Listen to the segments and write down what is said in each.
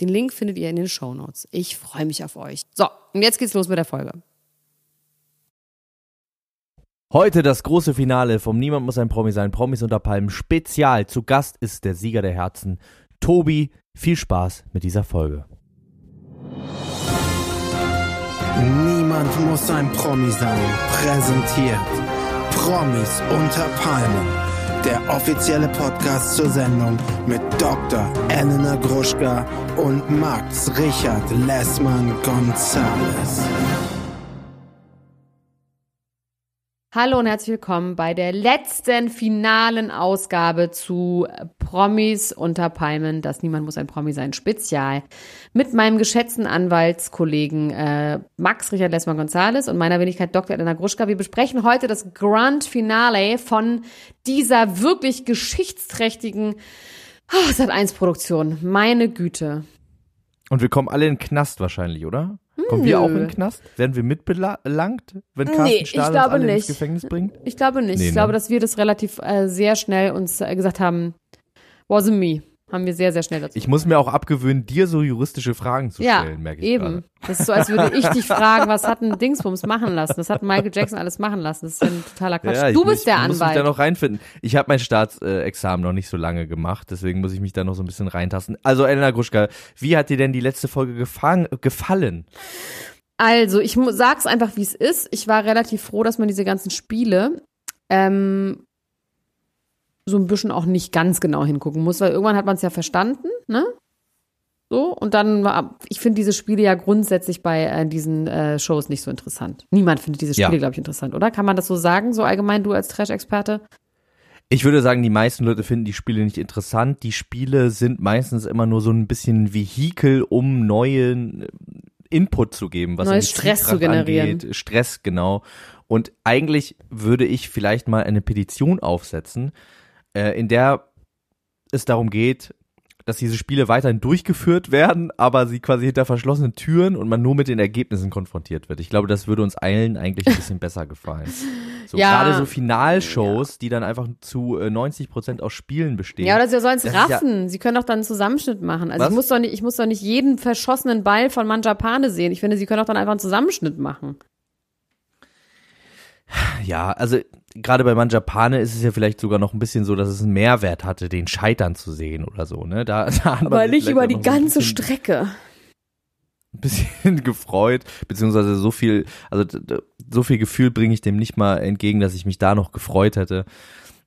Den Link findet ihr in den Show Notes. Ich freue mich auf euch. So, und jetzt geht's los mit der Folge. Heute das große Finale vom Niemand muss ein Promi sein, Promis unter Palmen Spezial. Zu Gast ist der Sieger der Herzen, Tobi. Viel Spaß mit dieser Folge. Niemand muss ein Promi sein. Präsentiert Promis unter Palmen der offizielle Podcast zur Sendung mit Dr. Elena Gruschka und Max Richard Lessmann Gonzales. Hallo und herzlich willkommen bei der letzten finalen Ausgabe zu Promis unter Palmen. Das Niemand muss ein Promi sein Spezial mit meinem geschätzten Anwaltskollegen äh, Max Richard Lessmann Gonzales und meiner Wenigkeit Dr. Elena Gruschka. Wir besprechen heute das Grand Finale von dieser wirklich geschichtsträchtigen oh, Sat 1 Produktion. Meine Güte. Und wir kommen alle in den Knast wahrscheinlich, oder? Kommen wir auch in den Knast? Werden wir mitbelangt, wenn Carsten nee, Stahl uns alle nicht. ins Gefängnis bringt? Ich glaube nicht. Nee, ich ne? glaube, dass wir das relativ äh, sehr schnell uns äh, gesagt haben, wasn't me. Haben wir sehr, sehr schnell dazu. Ich muss mir auch abgewöhnen, dir so juristische Fragen zu ja, stellen, merke ich eben. gerade. Das ist so, als würde ich dich fragen, was hat ein Dingsbums machen lassen? Das hat Michael Jackson alles machen lassen. Das ist ja ein totaler Quatsch. Ja, du muss- bist der ich muss mich da Anwalt. noch reinfinden. Ich habe mein Staatsexamen noch nicht so lange gemacht, deswegen muss ich mich da noch so ein bisschen reintasten. Also Elena Gruschka, wie hat dir denn die letzte Folge gefallen? Also, ich sag's einfach, wie es ist. Ich war relativ froh, dass man diese ganzen Spiele ähm, so ein bisschen auch nicht ganz genau hingucken muss, weil irgendwann hat man es ja verstanden, ne? So, und dann war, ich finde diese Spiele ja grundsätzlich bei äh, diesen äh, Shows nicht so interessant. Niemand findet diese Ja. Spiele, glaube ich, interessant, oder? Kann man das so sagen, so allgemein, du als Trash-Experte? Ich würde sagen, die meisten Leute finden die Spiele nicht interessant. Die Spiele sind meistens immer nur so ein bisschen Vehikel, um neuen äh, Input zu geben, was Neues Stress zu generieren. Angeht. Stress, genau. Und eigentlich würde ich vielleicht mal eine Petition aufsetzen, äh, in der es darum geht, dass diese Spiele weiterhin durchgeführt werden, aber sie quasi hinter verschlossenen Türen und man nur mit den Ergebnissen konfrontiert wird. Ich glaube, das würde uns allen eigentlich ein bisschen besser gefallen. So Ja. gerade so Finalshows, die dann einfach zu äh, 90 Prozent aus Spielen bestehen. Ja, oder sie sollen es ist ja- raffen. sie können doch dann einen Zusammenschnitt machen. Also Was? ich muss, doch nicht, ich muss doch nicht jeden verschossenen Ball von Manjapane sehen. Ich finde, sie können doch dann einfach einen Zusammenschnitt machen. Ja, also gerade bei Manjapane ist es ja vielleicht sogar noch ein bisschen so, dass es einen Mehrwert hatte, den scheitern zu sehen oder so, ne? Da, da Aber nicht über die ganze Strecke. ein bisschen gefreut, beziehungsweise so viel, also so viel Gefühl bringe ich dem nicht mal entgegen, dass ich mich da noch gefreut hätte.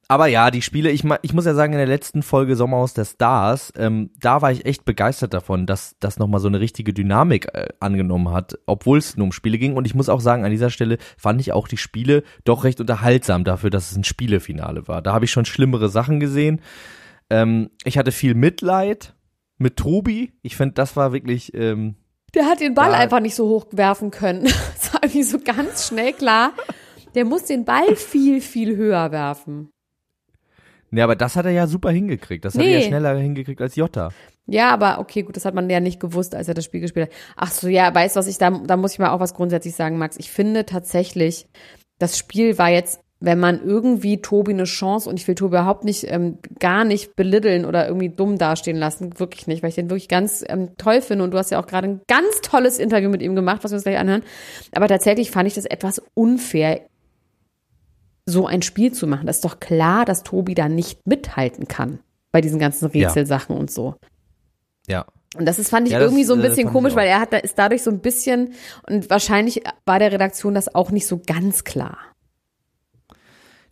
Aber ja, die Spiele, ich, ich muss ja sagen, in der letzten Folge Sommerhaus der Stars, ähm, da war ich echt begeistert davon, dass das nochmal so eine richtige Dynamik äh, angenommen hat, obwohl es nur um Spiele ging. Und ich muss auch sagen, an dieser Stelle fand ich auch die Spiele doch recht unterhaltsam dafür, dass es ein Spielefinale war. Da habe ich schon schlimmere Sachen gesehen. Ähm, ich hatte viel Mitleid mit Tobi. Ich finde, das war wirklich, ähm, Der hat den Ball Da- einfach nicht so hoch werfen können. Das war irgendwie so ganz schnell klar. Der muss den Ball viel, viel höher werfen. Ne, aber das hat er ja super hingekriegt. Das hat er Nee. ja schneller hingekriegt als Jota. Ja, aber okay, gut, das hat man ja nicht gewusst, als er das Spiel gespielt hat. Ach so, ja, weißt du was, ich da, da muss ich mal auch was grundsätzlich sagen, Max. Ich finde tatsächlich, das Spiel war jetzt, wenn man irgendwie Tobi eine Chance, und ich will Tobi überhaupt nicht, ähm, gar nicht belitteln oder irgendwie dumm dastehen lassen, wirklich nicht, weil ich den wirklich ganz ähm, toll finde und du hast ja auch gerade ein ganz tolles Interview mit ihm gemacht, was wir uns gleich anhören. Aber tatsächlich fand ich das etwas unfair, so ein Spiel zu machen. Das ist doch klar, dass Tobi da nicht mithalten kann bei diesen ganzen Ja. Rätselsachen und so. Ja. Und das ist, fand ich Ja, das, irgendwie so ein äh, bisschen komisch, weil er hat, da ist dadurch so ein bisschen, und wahrscheinlich war der Redaktion das auch nicht so ganz klar.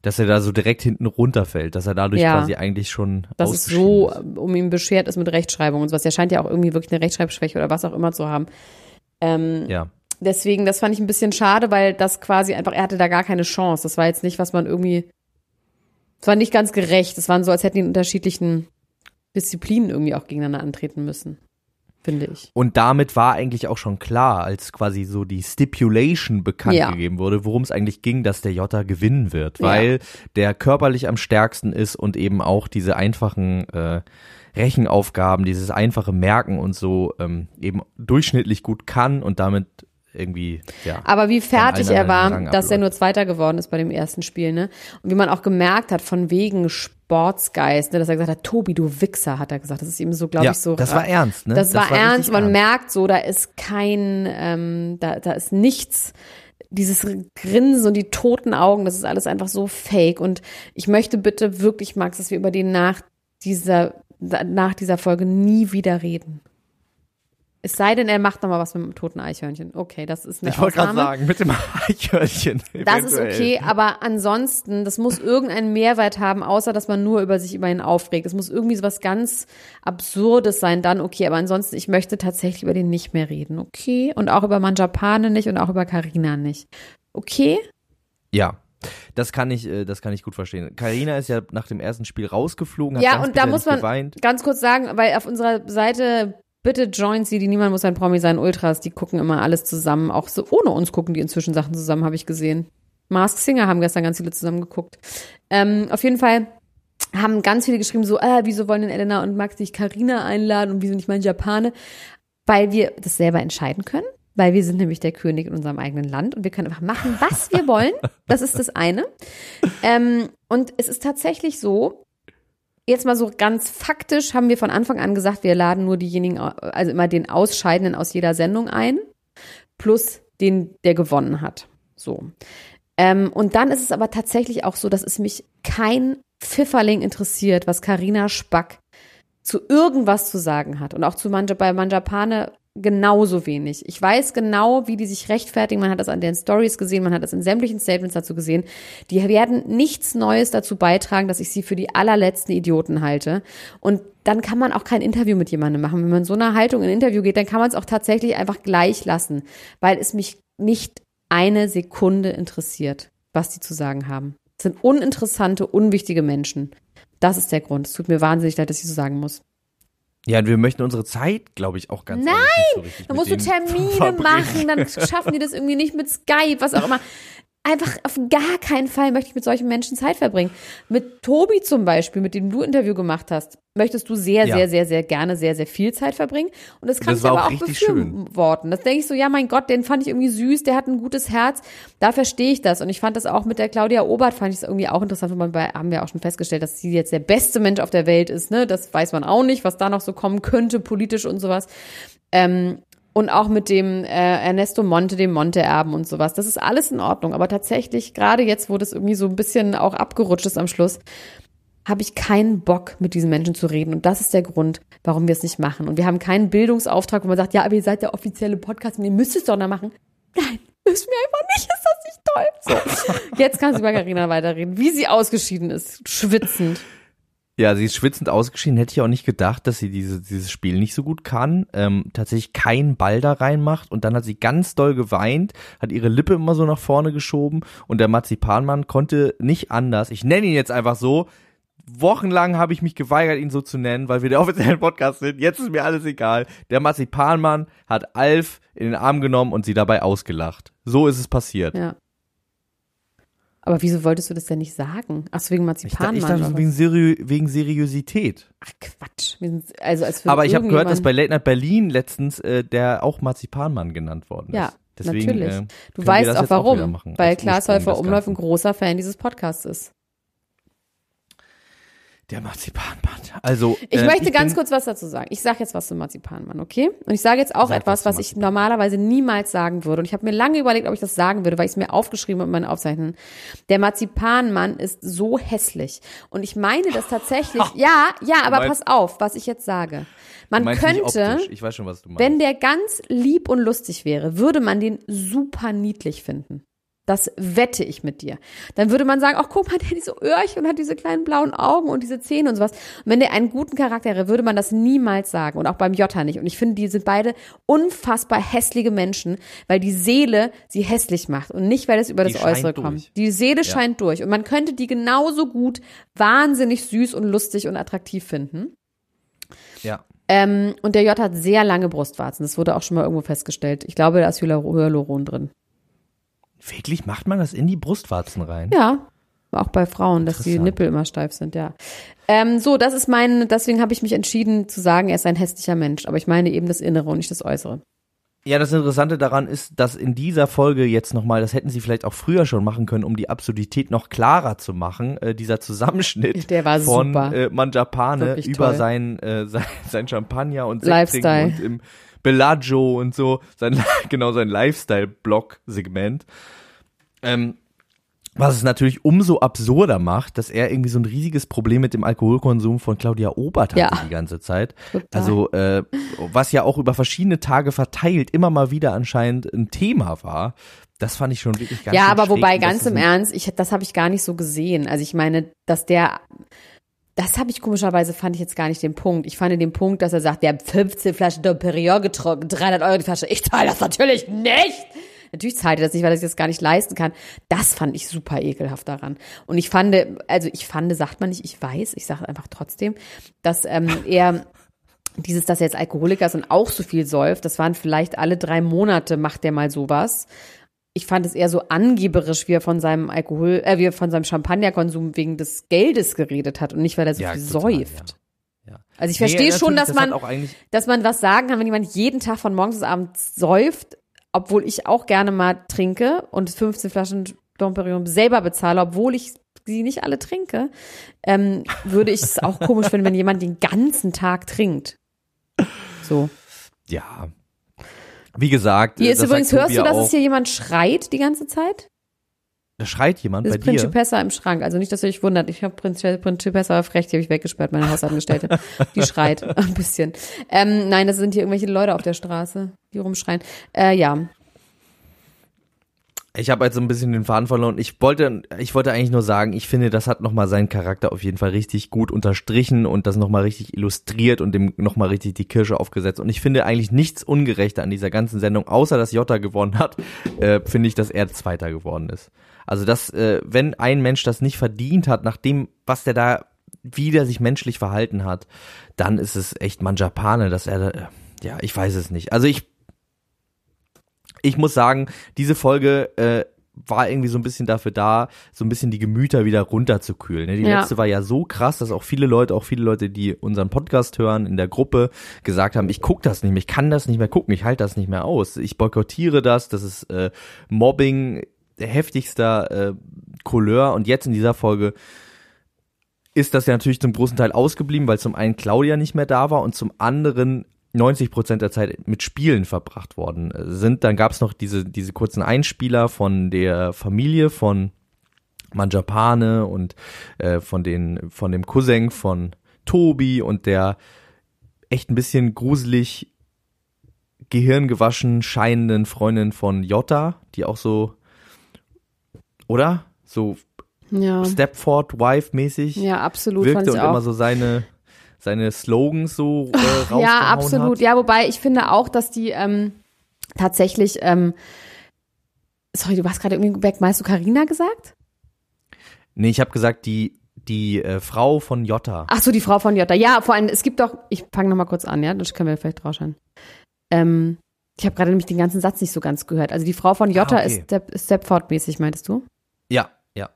Dass er da so direkt hinten runterfällt, dass er dadurch Ja. quasi eigentlich schon Dass es so ist. ähm, um ihn beschert ist mit Rechtschreibung und sowas. Er scheint ja auch irgendwie wirklich eine Rechtschreibschwäche oder was auch immer zu haben. Ähm, Ja. Deswegen, das fand ich ein bisschen schade, weil das quasi einfach, er hatte da gar keine Chance. Das war jetzt nicht, was man irgendwie, es war nicht ganz gerecht. Es waren so, als hätten die in unterschiedlichen Disziplinen irgendwie auch gegeneinander antreten müssen. Finde ich. Und damit war eigentlich auch schon klar, als quasi so die Stipulation bekannt Ja. gegeben wurde, worum es eigentlich ging, dass der Jota gewinnen wird, Ja. weil der körperlich am stärksten ist und eben auch diese einfachen äh, Rechenaufgaben, dieses einfache Merken und so ähm, eben durchschnittlich gut kann und damit irgendwie, ja. Aber wie fertig er war, dass er nur Zweiter geworden ist bei dem ersten Spiel, ne? Und wie man auch gemerkt hat, von wegen Sportsgeist, ne? Dass er gesagt hat, Tobi, du Wichser, hat er gesagt. Das ist ihm so, glaube ja, ich, so. das war ernst, ne? Das, war, ernst. richtig Man merkt so, da ist kein, ähm, da, da ist nichts. Dieses Grinsen und die toten Augen, das ist alles einfach so fake. Und ich möchte bitte wirklich, Max, dass wir über den nach dieser, nach dieser Folge nie wieder reden. Es sei denn, er macht noch mal was mit dem toten Eichhörnchen. Okay, das ist eine Ich wollte gerade sagen, mit dem Eichhörnchen. Das ist eventuell. okay, aber ansonsten, das muss irgendeinen Mehrwert haben, außer dass man nur über sich über ihn aufregt. Es muss irgendwie so was ganz Absurdes sein, dann okay, aber ansonsten, ich möchte tatsächlich über den nicht mehr reden, okay? Und auch über Manjapane nicht und auch über Karina nicht. Okay? Ja. Das kann ich, äh, das kann ich gut verstehen. Karina ist ja nach dem ersten Spiel rausgeflogen, hat Ja, ganz und da muss man geweint. ganz kurz sagen, weil auf unserer Seite bitte joint sie, die niemand muss ein Promi sein, Ultras, die gucken immer alles zusammen, auch so ohne uns gucken die inzwischen Sachen zusammen, habe ich gesehen. Mask Singer haben gestern ganz viele zusammen geguckt. Ähm, auf jeden Fall haben ganz viele geschrieben so, ah, wieso wollen denn Elena und Max nicht Karina einladen und wieso nicht mein Japane? Weil wir das selber entscheiden können. Weil wir sind nämlich der König in unserem eigenen Land und wir können einfach machen, was wir wollen. Das ist das eine. Ähm, und es ist tatsächlich so, jetzt mal so ganz faktisch haben wir von Anfang an gesagt, wir laden nur diejenigen, also immer den Ausscheidenden aus jeder Sendung ein, plus den, der gewonnen hat. So. Ähm, und dann ist es aber tatsächlich auch so, dass es mich kein Pfifferling interessiert, was Karina Spack zu irgendwas zu sagen hat. Und auch zu Manja, bei Manjapane genauso wenig. Ich weiß genau, wie die sich rechtfertigen. Man hat das an den Stories gesehen, man hat das in sämtlichen Statements dazu gesehen. Die werden nichts Neues dazu beitragen, dass ich sie für die allerletzten Idioten halte. Und dann kann man auch kein Interview mit jemandem machen. Wenn man in so einer Haltung in ein Interview geht, dann kann man es auch tatsächlich einfach gleich lassen, weil es mich nicht eine Sekunde interessiert, was die zu sagen haben. Es sind uninteressante, unwichtige Menschen. Das ist der Grund. Es tut mir wahnsinnig leid, dass ich so sagen muss. Ja, und wir möchten unsere Zeit, glaube ich, auch ganz Nein! so Dann musst du Termine machen, dann schaffen die das irgendwie nicht mit Skype, was auch immer. Einfach auf gar keinen Fall möchte ich mit solchen Menschen Zeit verbringen. Mit Tobi zum Beispiel, mit dem du Interview gemacht hast, möchtest du sehr, Ja. sehr, sehr, sehr gerne sehr, sehr viel Zeit verbringen. Und das kann Das ich war aber auch auch richtig schön. befürworten. Das denke ich so, ja, mein Gott, den fand ich irgendwie süß, der hat ein gutes Herz. Da verstehe ich das. Und ich fand das auch mit der Claudia Obert, fand ich es irgendwie auch interessant, weil bei, haben wir auch schon festgestellt, dass sie jetzt der beste Mensch auf der Welt ist. Ne? Das weiß man auch nicht, was da noch so kommen könnte, politisch und sowas. Ähm, und auch mit dem äh, Ernesto Monte, dem Monte-Erben und sowas. Das ist alles in Ordnung. Aber tatsächlich, gerade jetzt, wo das irgendwie so ein bisschen auch abgerutscht ist am Schluss, habe ich keinen Bock, mit diesen Menschen zu reden. Und das ist der Grund, warum wir es nicht machen. Und wir haben keinen Bildungsauftrag, wo man sagt, ja, aber ihr seid der offizielle Podcast und ihr müsst es doch noch machen. Nein, müssen wir einfach nicht. Ist das nicht toll? So, jetzt kannst du über Carina weiterreden, wie sie ausgeschieden ist, schwitzend. Ja, sie ist schwitzend ausgeschieden. Hätte ich auch nicht gedacht, dass sie diese, dieses Spiel nicht so gut kann. Ähm, tatsächlich keinen Ball da reinmacht und dann hat sie ganz doll geweint, hat ihre Lippe immer so nach vorne geschoben und der Marzipanmann konnte nicht anders. Ich nenne ihn jetzt einfach so. Wochenlang habe ich mich geweigert, ihn so zu nennen, weil wir der offizielle Podcast sind. Jetzt ist mir alles egal. Der Marzipanmann hat Alf in den Arm genommen und sie dabei ausgelacht. So ist es passiert. Ja. Aber wieso wolltest du das denn nicht sagen? Ach so, wegen Ich, da- Marzipanmann. ich dachte, wegen, Seri wegen Seriosität. Ach Quatsch. Sind, also als Aber ich habe gehört, dass bei Late Night Berlin letztens äh, der auch Marzipanmann genannt worden ist. Ja, Deswegen, natürlich. Äh, Du weißt auch warum. machen, weil Klaas Häufer Umlauf ein großer Fan dieses Podcasts ist. Der Marzipanmann. Also Ich äh, möchte ganz bin, kurz was dazu sagen. Ich sage jetzt was zum Marzipanmann, okay? Und ich sage jetzt auch Sag etwas, was was ich normalerweise niemals sagen würde. Und ich habe mir lange überlegt, ob ich das sagen würde, weil ich es mir aufgeschrieben habe in meinen Aufzeichnungen. Der Marzipanmann ist so hässlich. Und ich meine das tatsächlich. ja, ja, aber meinst- pass auf, was ich jetzt sage. Man könnte. Ich schon, was du meinst. wenn der ganz lieb und lustig wäre, würde man den super niedlich finden. Das wette ich mit dir. Dann würde man sagen, ach guck mal, der hat diese Öhrchen und hat diese kleinen blauen Augen und diese Zähne und sowas. Und wenn der einen guten Charakter wäre, würde man das niemals sagen. Und auch beim Jota nicht. Und ich finde, die sind beide unfassbar hässliche Menschen, weil die Seele sie hässlich macht und nicht, weil es über Die das Äußere durch. kommt. Die Seele scheint durch. Und man könnte die genauso gut wahnsinnig süß und lustig und attraktiv finden. Ja. Ähm, und der J hat sehr lange Brustwarzen. Das wurde auch schon mal irgendwo festgestellt. Ich glaube, da ist Hyaluron drin. Wirklich macht man das in die Brustwarzen rein? Ja, auch bei Frauen, dass die. Nippel immer steif sind, ja. Ähm, so, das ist mein, deswegen habe ich mich entschieden zu sagen, er ist ein hässlicher Mensch. Aber ich meine eben das Innere und nicht das Äußere. Ja, das Interessante daran ist, dass in dieser Folge jetzt nochmal, das hätten sie vielleicht auch früher schon machen können, um die Absurdität noch klarer zu machen, äh, dieser Zusammenschnitt Der war von äh, Manjapane über toll. sein, äh, sein, sein Champagner und Lifestyle. Und im Bellagio und so, sein, genau sein Lifestyle-Blog-Segment. Ähm, was es natürlich umso absurder macht, dass er irgendwie so ein riesiges Problem mit dem Alkoholkonsum von Claudia Obert hatte Ja. die ganze Zeit. Total. Also, äh, was ja auch über verschiedene Tage verteilt immer mal wieder anscheinend ein Thema war. Das fand ich schon wirklich ganz ja, aber wobei ganz im Ernst, ich, das habe ich gar nicht so gesehen. Also ich meine, dass der, das habe ich komischerweise fand ich jetzt gar nicht den Punkt. Ich fand den Punkt, dass er sagt, der hat 15 Flaschen Dom Perignon getrunken, 300 Euro die Flasche. Ich zahle das natürlich nicht. Natürlich zahlt er das nicht, weil er sich das gar nicht leisten kann. Das fand ich super ekelhaft daran. Und ich fand, also ich fand, sagt man nicht, ich weiß, ich sage einfach trotzdem, dass ähm, er dieses, dass er jetzt Alkoholiker ist und auch so viel säuft, das waren vielleicht alle drei Monate macht der mal sowas. Ich fand es eher so angeberisch, wie er von seinem Alkohol, äh, wie er von seinem Champagnerkonsum wegen des Geldes geredet hat und nicht, weil er so Ja, viel total, säuft. ja. Ja. Also ich Nee, verstehe schon, dass das man, dass man was sagen kann, wenn jemand jeden Tag von morgens bis abends säuft, obwohl ich auch gerne mal trinke und 15 Flaschen Dom Perignon selber bezahle, obwohl ich sie nicht alle trinke, ähm, würde ich es auch komisch finden, wenn jemand den ganzen Tag trinkt. So. ja. Wie gesagt, Hier äh, ist übrigens, hörst du, dass auch, es hier jemand schreit die ganze Zeit? da schreit jemand Das bei ist Prinz dir. Pessa im Schrank. Also nicht, dass ihr euch wundert. Ich habe Prinz Pessa auf recht, die habe ich weggesperrt, meine Hausangestellte. Die schreit ein bisschen. Ähm, nein, das sind hier irgendwelche Leute auf der Straße, die rumschreien. Äh, ja. Ich habe jetzt so ein bisschen den Faden verloren. Ich wollte, ich wollte eigentlich nur sagen, ich finde, das hat nochmal seinen Charakter auf jeden Fall richtig gut unterstrichen und das nochmal richtig illustriert und dem nochmal richtig die Kirsche aufgesetzt. Und ich finde eigentlich nichts Ungerechter an dieser ganzen Sendung, außer dass Jota gewonnen hat, äh, finde ich, dass er Zweiter geworden ist. Also, dass, äh, wenn ein Mensch das nicht verdient hat, nach dem, was der da, wie der sich menschlich verhalten hat, dann ist es echt Manjapane, dass er, da, äh, ja, ich weiß es nicht. Also ich ich muss sagen, diese Folge äh, war irgendwie so ein bisschen dafür da, so ein bisschen die Gemüter wieder runterzukühlen. Ne? Die Ja. letzte war ja so krass, dass auch viele Leute, auch viele Leute, die unseren Podcast hören in der Gruppe, gesagt haben, ich guck das nicht mehr, ich kann das nicht mehr gucken, ich halte das nicht mehr aus, ich boykottiere das, das ist äh, Mobbing heftigster äh, Couleur und jetzt in dieser Folge ist das ja natürlich zum großen Teil ausgeblieben, weil zum einen Claudia nicht mehr da war und zum anderen 90 Prozent der Zeit mit Spielen verbracht worden äh, sind. Dann gab es noch diese, diese kurzen Einspieler von der Familie von Manjapane und äh, von, den, von dem Cousin von Tobi und der echt ein bisschen gruselig gehirngewaschen scheinenden Freundin von Jota, die auch so, oder? So Ja. Stepford-Wife-mäßig Ja, absolut. wirkte und auch. immer so seine, seine Slogans so äh, rausgehauen ja, absolut. Hat. Ja, wobei ich finde auch, dass die ähm, tatsächlich, ähm, sorry, du warst gerade irgendwie weg. Meinst du Carina gesagt? Nee, ich habe gesagt, die, die äh, Frau von Jota. Ach so, die Frau von Jota. Ja, vor allem, es gibt doch, ich fange nochmal kurz an, ja, das können wir vielleicht rausschauen. Ähm, ich habe gerade nämlich den ganzen Satz nicht so ganz gehört. Also die Frau von Jota Ah, okay. ist Step, Stepford-mäßig, meintest du? Ja, ja.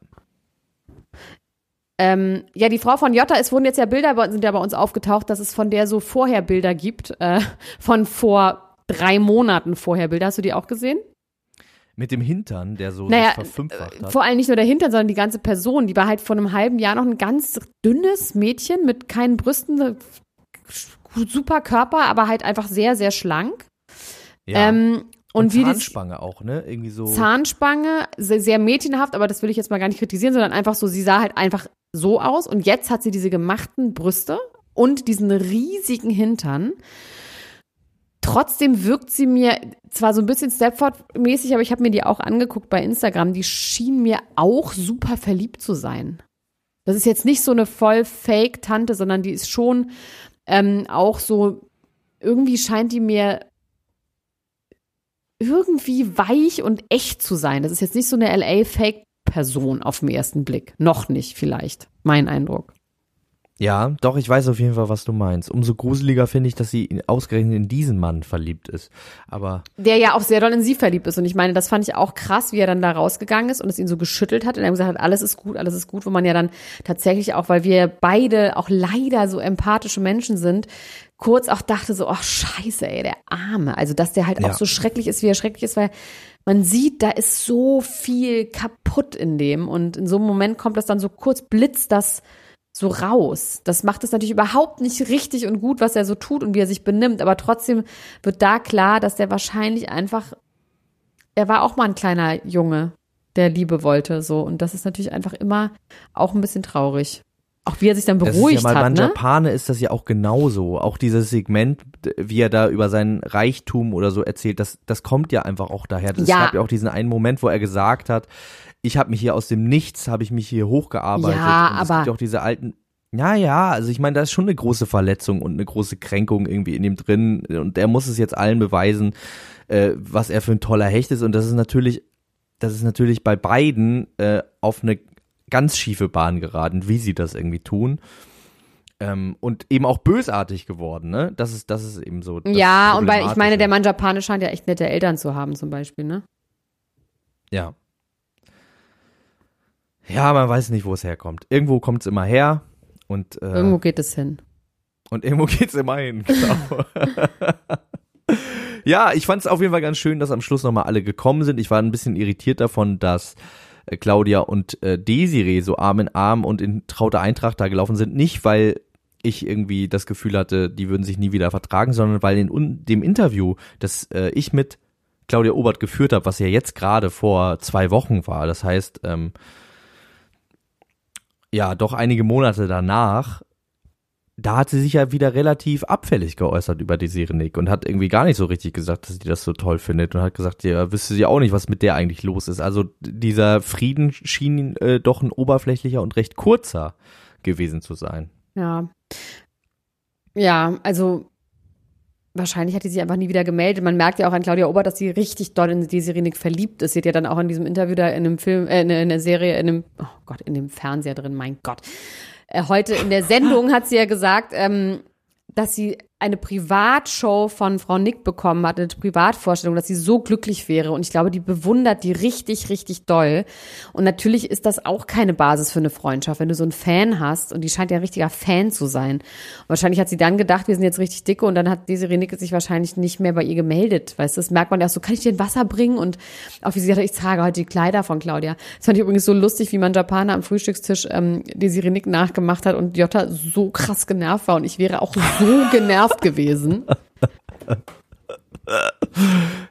Ähm, ja, die Frau von Jota, es wurden jetzt ja Bilder, sind ja bei uns aufgetaucht, dass es von der so vorher Bilder gibt, äh, von vor drei Monaten vorher Bilder. Hast du die auch gesehen? Mit dem Hintern, der so Naja, verfünffacht hat. Vor allem nicht nur der Hintern, sondern die ganze Person. Die war halt vor einem halben Jahr noch ein ganz dünnes Mädchen mit keinen Brüsten, super Körper, aber halt einfach sehr, sehr schlank. ja. Ähm, und, und wie Zahnspange auch, ne? Irgendwie so. Zahnspange, sehr, sehr mädchenhaft, aber das will ich jetzt mal gar nicht kritisieren, sondern einfach so, sie sah halt einfach so aus und jetzt hat sie diese gemachten Brüste und diesen riesigen Hintern. trotzdem wirkt sie mir zwar so ein bisschen Stepford-mäßig, aber ich habe mir die auch angeguckt bei Instagram. Die schien mir auch super verliebt zu sein. Das ist jetzt nicht so eine voll Fake-Tante, sondern die ist schon ähm, auch so, irgendwie scheint die mir irgendwie weich und echt zu sein. Das ist jetzt nicht so eine LA-Fake-Person auf den ersten Blick. Noch nicht, vielleicht. Mein Eindruck. Ja, doch, ich weiß auf jeden Fall, was du meinst. Umso gruseliger finde ich, dass sie ausgerechnet in diesen Mann verliebt ist. Aber. Der ja auch sehr doll in sie verliebt ist. Und ich meine, das fand ich auch krass, wie er dann da rausgegangen ist und es ihn so geschüttelt hat und er gesagt hat, alles ist gut, alles ist gut, wo man ja dann tatsächlich auch, weil wir beide auch leider so empathische Menschen sind, kurz auch dachte so, ach scheiße, ey, der Arme. Also, dass der halt Ja. auch so schrecklich ist, wie er schrecklich ist, weil man sieht, da ist so viel kaputt in dem. Und in so einem Moment kommt das dann so kurz, blitzt das so raus. Das macht es natürlich überhaupt nicht richtig und gut, was er so tut und wie er sich benimmt. Aber trotzdem wird da klar, dass der wahrscheinlich einfach, er war auch mal ein kleiner Junge, der Liebe wollte, so. Und das ist natürlich einfach immer auch ein bisschen traurig. Auch wie er sich dann Das beruhigt ist ja, bei hat, ne? Manjapane ist das ja auch genauso. Auch dieses Segment, wie er da über seinen Reichtum oder so erzählt, das, das kommt ja einfach auch daher. Es Ja. gab ja auch diesen einen Moment, wo er gesagt hat, ich habe mich hier aus dem Nichts, habe ich mich hier hochgearbeitet. Ja, und es aber- gibt ja auch diese alten ja, ja, also ich meine, da ist schon eine große Verletzung und eine große Kränkung irgendwie in ihm drin und der muss es jetzt allen beweisen, äh, was er für ein toller Hecht ist und das ist natürlich, das ist natürlich bei beiden äh, auf eine ganz schiefe Bahn geraten, wie sie das irgendwie tun. Ähm, und eben auch bösartig geworden, ne? Das ist, das ist eben so. Ja, und weil ich meine, der Mann Japaner scheint ja echt nette Eltern zu haben, zum Beispiel, ne? Ja. Ja, man weiß nicht, wo es herkommt. Irgendwo kommt es immer her und, äh, Irgendwo geht es hin. und irgendwo geht's immer hin. Genau. ja, ich fand es auf jeden Fall ganz schön, dass am Schluss nochmal alle gekommen sind. Ich war ein bisschen irritiert davon, dass äh, Claudia und äh, Desiree so Arm in Arm und in trauter Eintracht da gelaufen sind. Nicht, weil ich irgendwie das Gefühl hatte, die würden sich nie wieder vertragen, sondern weil in dem Interview, das äh, ich mit Claudia Obert geführt habe, was ja jetzt gerade vor zwei Wochen war, das heißt, ähm, ja, doch einige Monate danach, da hat sie sich ja wieder relativ abfällig geäußert über die Sirenik und hat irgendwie gar nicht so richtig gesagt, dass sie das so toll findet und hat gesagt, ja, wüsste sie auch nicht, was mit der eigentlich los ist. Also dieser Frieden schien äh, doch ein oberflächlicher und recht kurzer gewesen zu sein. Ja. Ja, also wahrscheinlich hat die sich einfach nie wieder gemeldet. Man merkt ja auch an Claudia Obert, dass sie richtig doll in die Sirenik verliebt ist. Sie hat ja dann auch in diesem Interview da in einem Film, äh, in, in der Serie, in einem, oh Gott, in dem Fernseher drin, mein Gott. Äh, heute in der Sendung hat sie ja gesagt, ähm, dass sie eine Privatshow von Frau Nick bekommen hat, eine Privatvorstellung, dass sie so glücklich wäre. Und ich glaube, die bewundert die richtig, richtig doll. Und natürlich ist das auch keine Basis für eine Freundschaft, wenn du so einen Fan hast und die scheint ja ein richtiger Fan zu sein. Und wahrscheinlich hat sie dann gedacht, wir sind jetzt richtig dicke und dann hat Desiree Nick sich wahrscheinlich nicht mehr bei ihr gemeldet. Weißt du, das merkt man ja auch so, kann ich dir ein Wasser bringen? Und auch wie sie hat, ich trage heute die Kleider von Claudia. Das fand ich übrigens so lustig, wie man Japaner am Frühstückstisch ähm, Desiree Nick nachgemacht hat und Jota so krass genervt war und ich wäre auch so genervt gewesen.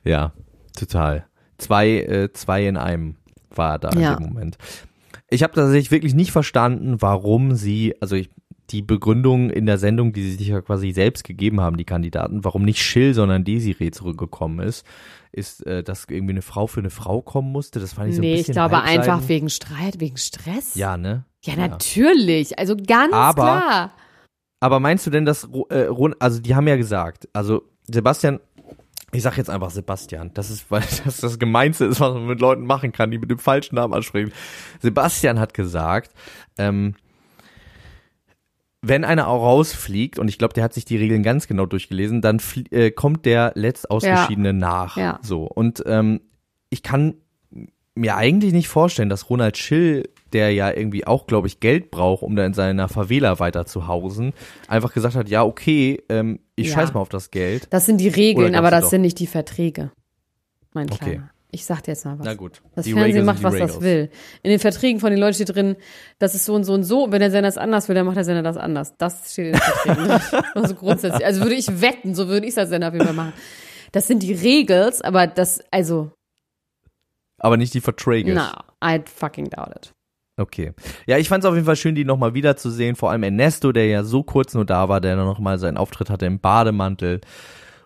Ja, total. Zwei, äh, zwei in einem war da Ja. dem Moment. Ich habe tatsächlich wirklich nicht verstanden, warum sie, also ich, die Begründung in der Sendung, die sie sich ja quasi selbst gegeben haben, die Kandidaten, warum nicht Schill, sondern Desiree zurückgekommen ist, ist, äh, dass irgendwie eine Frau für eine Frau kommen musste. Das fand ich so ein nee, bisschen ich glaube einfach wegen Streit, wegen Stress. Ja, ne? Ja, natürlich. Also ganz Aber- klar. Aber meinst du denn, dass, äh, Ron- also die haben ja gesagt, also Sebastian, ich sag jetzt einfach Sebastian, das ist, weil das das Gemeinste ist, was man mit Leuten machen kann, die mit dem falschen Namen ansprechen. Sebastian hat gesagt, ähm, wenn einer auch rausfliegt, und ich glaube, der hat sich die Regeln ganz genau durchgelesen, dann äh, kommt der Letztausgeschiedene nach. Ja. So. Und ähm, ich kann mir eigentlich nicht vorstellen, dass Ronald Schill, der ja irgendwie auch, glaube ich, Geld braucht, um da in seiner Favela weiter zu hausen, einfach gesagt hat, ja, okay, ähm, ich Ja. scheiß mal auf das Geld. Das sind die Regeln, aber das doch? sind nicht die Verträge. Mein Okay. Kleiner. Ich sag dir jetzt mal was. Na gut. Das die Fernsehen Regels macht, was das will. In den Verträgen von den Leuten steht drin, das ist so und so und so. Und wenn der Sender das anders will, dann macht der Sender das anders. Das steht in den Verträgen. also grundsätzlich. Also würde ich wetten, so würde ich es als Sender auf jeden Fall machen. Das sind die Regels, aber das, also, Aber nicht die Verträge. no, I fucking doubt it. Okay. Ja, ich fand es auf jeden Fall schön, die nochmal wiederzusehen. Vor allem Ernesto, der ja so kurz nur da war, der dann nochmal seinen Auftritt hatte im Bademantel.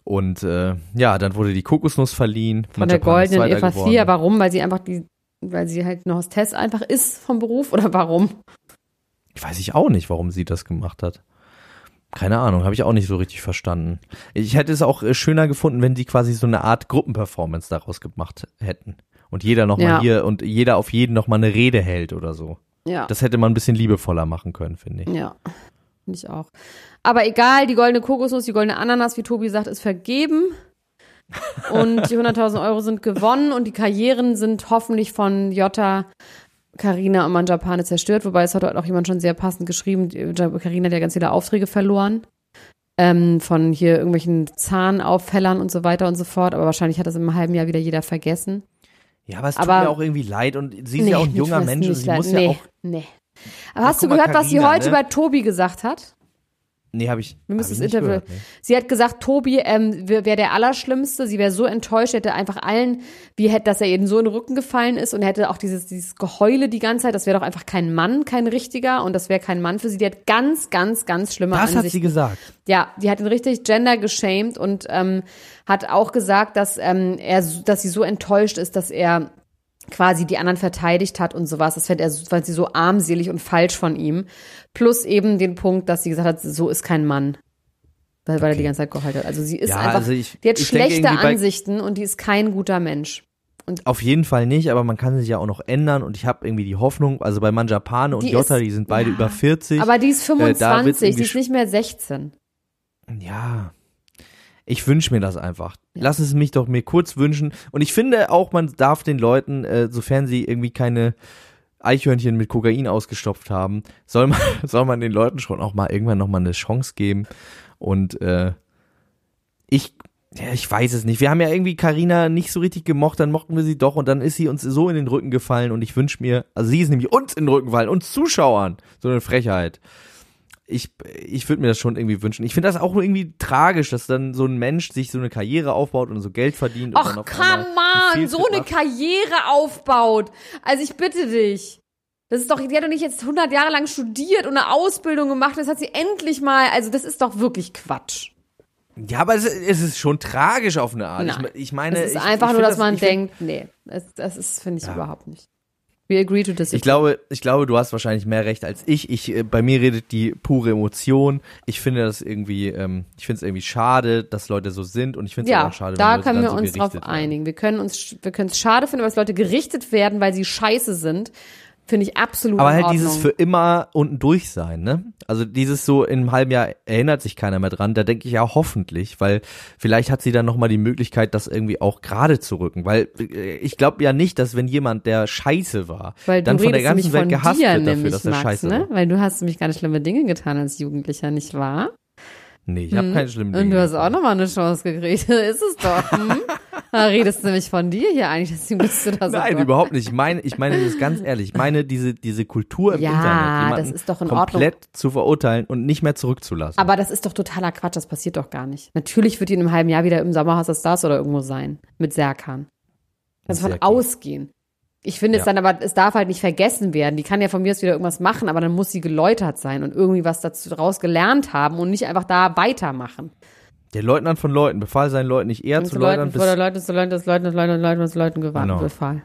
Und äh, ja, dann wurde die Kokosnuss verliehen. Von der goldenen Eva. Thea. Warum? Weil sie einfach die, weil sie halt eine Hostess einfach ist vom Beruf oder warum? Ich weiß ich auch nicht, warum sie das gemacht hat. Keine Ahnung, habe ich auch nicht so richtig verstanden. Ich hätte es auch äh, schöner gefunden, wenn die quasi so eine Art Gruppenperformance daraus gemacht hätten. Und jeder nochmal Ja. hier und jeder auf jeden nochmal eine Rede hält oder so. Ja. Das hätte man ein bisschen liebevoller machen können, finde ich. Ja, finde ich auch. Aber egal, die goldene Kokosnuss, die goldene Ananas, wie Tobi sagt, ist vergeben. Und die 100.000 Euro sind gewonnen und die Karrieren sind hoffentlich von Jota, Karina und Manjapane zerstört. Wobei es hat heute auch jemand schon sehr passend geschrieben. Karina hat ja ganz viele Aufträge verloren. Ähm, von hier irgendwelchen Zahnauffällern und so weiter und so fort. Aber wahrscheinlich hat das im halben Jahr wieder jeder vergessen. Ja, aber es tut Aber- mir auch irgendwie leid und sie ist ja auch ein junger tut Mensch und sie leid. muss nee, ja auch. Nee. Aber hast du gehört, was sie Carina, heute ne? über Tobi gesagt hat? Nee, habe ich. Wir müssen das Interview. gehört, nee. Sie hat gesagt, Tobi ähm, wäre der Allerschlimmste. Sie wäre so enttäuscht, hätte einfach allen, wie hätte, dass er ihnen so in den Rücken gefallen ist und er hätte auch dieses, dieses Geheule die ganze Zeit. Das wäre doch einfach kein Mann, kein richtiger und das wäre kein Mann für sie. Die hat ganz, ganz, ganz schlimme Das hat Ansichten. sie gesagt. Ja, die hat ihn richtig gender geshamed und ähm, hat auch gesagt, dass ähm, er, dass sie so enttäuscht ist, dass er quasi die anderen verteidigt hat und sowas. Das fand er, fand sie so armselig und falsch von ihm. Plus eben den Punkt, dass sie gesagt hat, so ist kein Mann. Weil, weil er die ganze Zeit geheult hat. Also sie ist Ja, einfach, also ich- die hat schlechte Ansichten und die ist kein guter Mensch. Auf jeden Fall nicht, aber man kann sich ja auch noch ändern und ich habe irgendwie die Hoffnung, also bei Manjapane und Die Jota, ist- die sind beide ja. über 40. Aber die ist da wird's 25, irgendwie sie ist nicht mehr 16. Ja. Ich wünsche mir das einfach. Lass es mich doch mir kurz wünschen. Und ich finde auch, man darf den Leuten, äh, sofern sie irgendwie keine Eichhörnchen mit Kokain ausgestopft haben, soll man, soll man den Leuten schon auch mal irgendwann noch mal eine Chance geben. Und äh, ich, ja, ich weiß es nicht. Wir haben ja irgendwie Karina nicht so richtig gemocht, dann mochten wir sie doch und dann ist sie uns so in den Rücken gefallen und ich wünsche mir, also sie ist nämlich uns in den Rücken gefallen, uns Zuschauern. So eine Frechheit ich, ich würde mir das schon irgendwie wünschen. Ich finde das auch irgendwie tragisch, dass dann so ein Mensch sich so eine Karriere aufbaut und so Geld verdient. und Och, auf einmal come on, so eine macht. Karriere aufbaut. Also ich bitte dich. Das ist doch, die hat doch nicht jetzt 100 Jahre lang studiert und eine Ausbildung gemacht. Das hat sie endlich mal, also das ist doch wirklich Quatsch. Ja, aber es, es ist schon tragisch auf eine Art. Nein. Ich, ich meine, Es ist ich, einfach ich nur, dass man ich find- denkt, nee, das, das ist, finde ich überhaupt nicht. We agree to disagree. Ich glaube, ich glaube, du hast wahrscheinlich mehr Recht als ich. Ich äh, bei mir redet die pure Emotion. Ich finde das irgendwie, ähm, ich finde es irgendwie schade, dass Leute so sind und ich finde es ja, auch schade, da wenn Leute können wir so uns drauf gerichtet werden. einigen. Wir können uns, wir können es schade finden, dass Leute gerichtet werden, weil sie scheiße sind. Finde ich absolut Aber halt Ordnung. dieses für immer unten durch sein, ne? Also dieses so in einem halben Jahr erinnert sich keiner mehr dran. Da denke ich ja hoffentlich, weil vielleicht hat sie dann nochmal die Möglichkeit, das irgendwie auch gerade zu rücken. Weil äh, ich glaube ja nicht, dass wenn jemand, der scheiße war, Weil dann von der ganzen Welt gehasst dir wird dafür, nämlich, dass er Max, scheiße ne? war. Weil du hast nämlich ganz schlimme Dinge getan als Jugendlicher, nicht wahr? Nee, ich habe keine schlimmen Und Dinge. du hast auch nochmal eine Chance gekriegt. ist es doch. Hm? Da redest du nämlich von dir hier eigentlich, deswegen bist du da so. Nein, überhaupt nicht. Ich meine, ich meine das ganz ehrlich. Ich meine diese, diese Kultur im Ja, Internet, jemanden das ist doch in Ordnung. komplett zu verurteilen und nicht mehr zurückzulassen. Aber das ist doch totaler Quatsch, das passiert doch gar nicht. Natürlich wird die in einem halben Jahr wieder im Sommerhaus der Stars oder irgendwo sein. Mit Serkan. Also von ausgehen. Ich finde es Ja. dann aber, es darf halt nicht vergessen werden. Die kann ja von mir aus wieder irgendwas machen, aber dann muss sie geläutert sein und irgendwie was daraus gelernt haben und nicht einfach da weitermachen. Der Leutnant von Leuten befahl seinen Leuten nicht eher zu zu Leuten, läutern, vor der bis, Leute, zu Leuten, das Leuten, das Leuten, das Leuten, das Leuten gewarnt, Genau. befahl.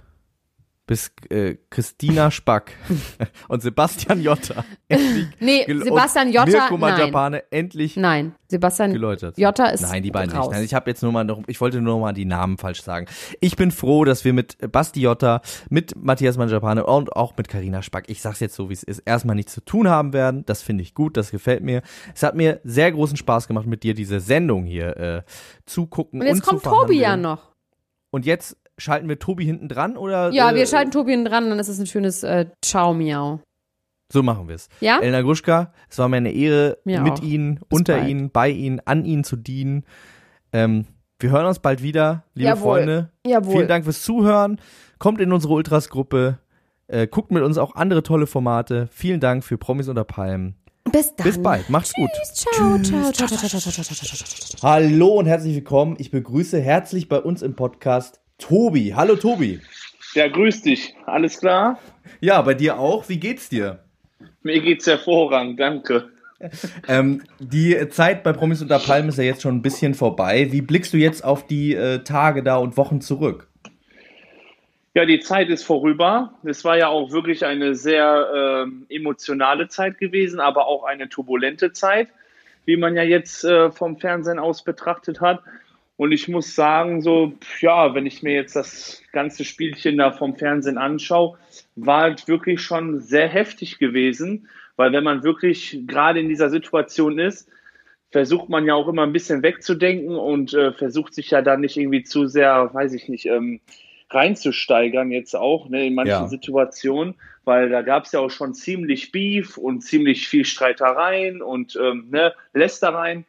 Bis äh, Christina Spack und Sebastian Jotta endlich Nee, Sebastian Jotta, Mirko nein. Mangiapane endlich Nein, Sebastian geläutert. Jotta ist Nein, die beiden raus. nicht. Nein, ich habe jetzt nur mal noch, ich wollte nur mal die Namen falsch sagen. Ich bin froh, dass wir mit Basti Jotta, mit Matthias Mangiapane und auch mit Karina Spack, ich sag's jetzt so, wie es ist, erstmal nichts zu tun haben werden. Das finde ich gut, das gefällt mir. Es hat mir sehr großen Spaß gemacht, mit dir diese Sendung hier äh, zugucken Und jetzt und kommt zu Tobi ja noch. Und jetzt schalten wir Tobi hinten dran oder? Ja, äh, wir schalten Tobi hinten dran, dann ist es ein schönes äh, Ciao Miau. So machen wir es. Ja? Elena Gruschka, es war mir eine Ehre, Mir mit auch. Ihnen, Bis unter bald. Ihnen, bei Ihnen, an Ihnen zu dienen. Ähm, wir hören uns bald wieder, liebe Jawohl. Freunde. Jawohl. Vielen Dank fürs Zuhören. Kommt in unsere Ultras-Gruppe. Äh, guckt mit uns auch andere tolle Formate. Vielen Dank für Promis unter Palmen. Bis dann. Bis bald. Macht's gut. Ciao, ciao, ciao, ciao, ciao, ciao, ciao, ciao, ciao, ciao. Hallo und herzlich willkommen. Ich begrüße herzlich bei uns im Podcast Tobi. Hallo Tobi. Ja, grüß dich. Alles klar? Ja, bei dir auch. Wie geht's dir? Mir geht's hervorragend, danke. ähm, die Zeit bei Promis unter Palmen ist ja jetzt schon ein bisschen vorbei. Wie blickst du jetzt auf die äh, Tage da und Wochen zurück? Ja, die Zeit ist vorüber. Es war ja auch wirklich eine sehr äh, emotionale Zeit gewesen, aber auch eine turbulente Zeit, wie man ja jetzt äh, vom Fernsehen aus betrachtet hat. Und ich muss sagen, so, ja, wenn ich mir jetzt das ganze Spielchen da vom Fernsehen anschaue, war halt wirklich schon sehr heftig gewesen, weil wenn man wirklich gerade in dieser Situation ist, versucht man ja auch immer ein bisschen wegzudenken und äh, versucht sich ja dann nicht irgendwie zu sehr, weiß ich nicht, ähm, reinzusteigern jetzt auch ne, in manchen ja. Situationen, weil da gab es ja auch schon ziemlich Beef und ziemlich viel Streitereien und ähm, ne, Lästereien.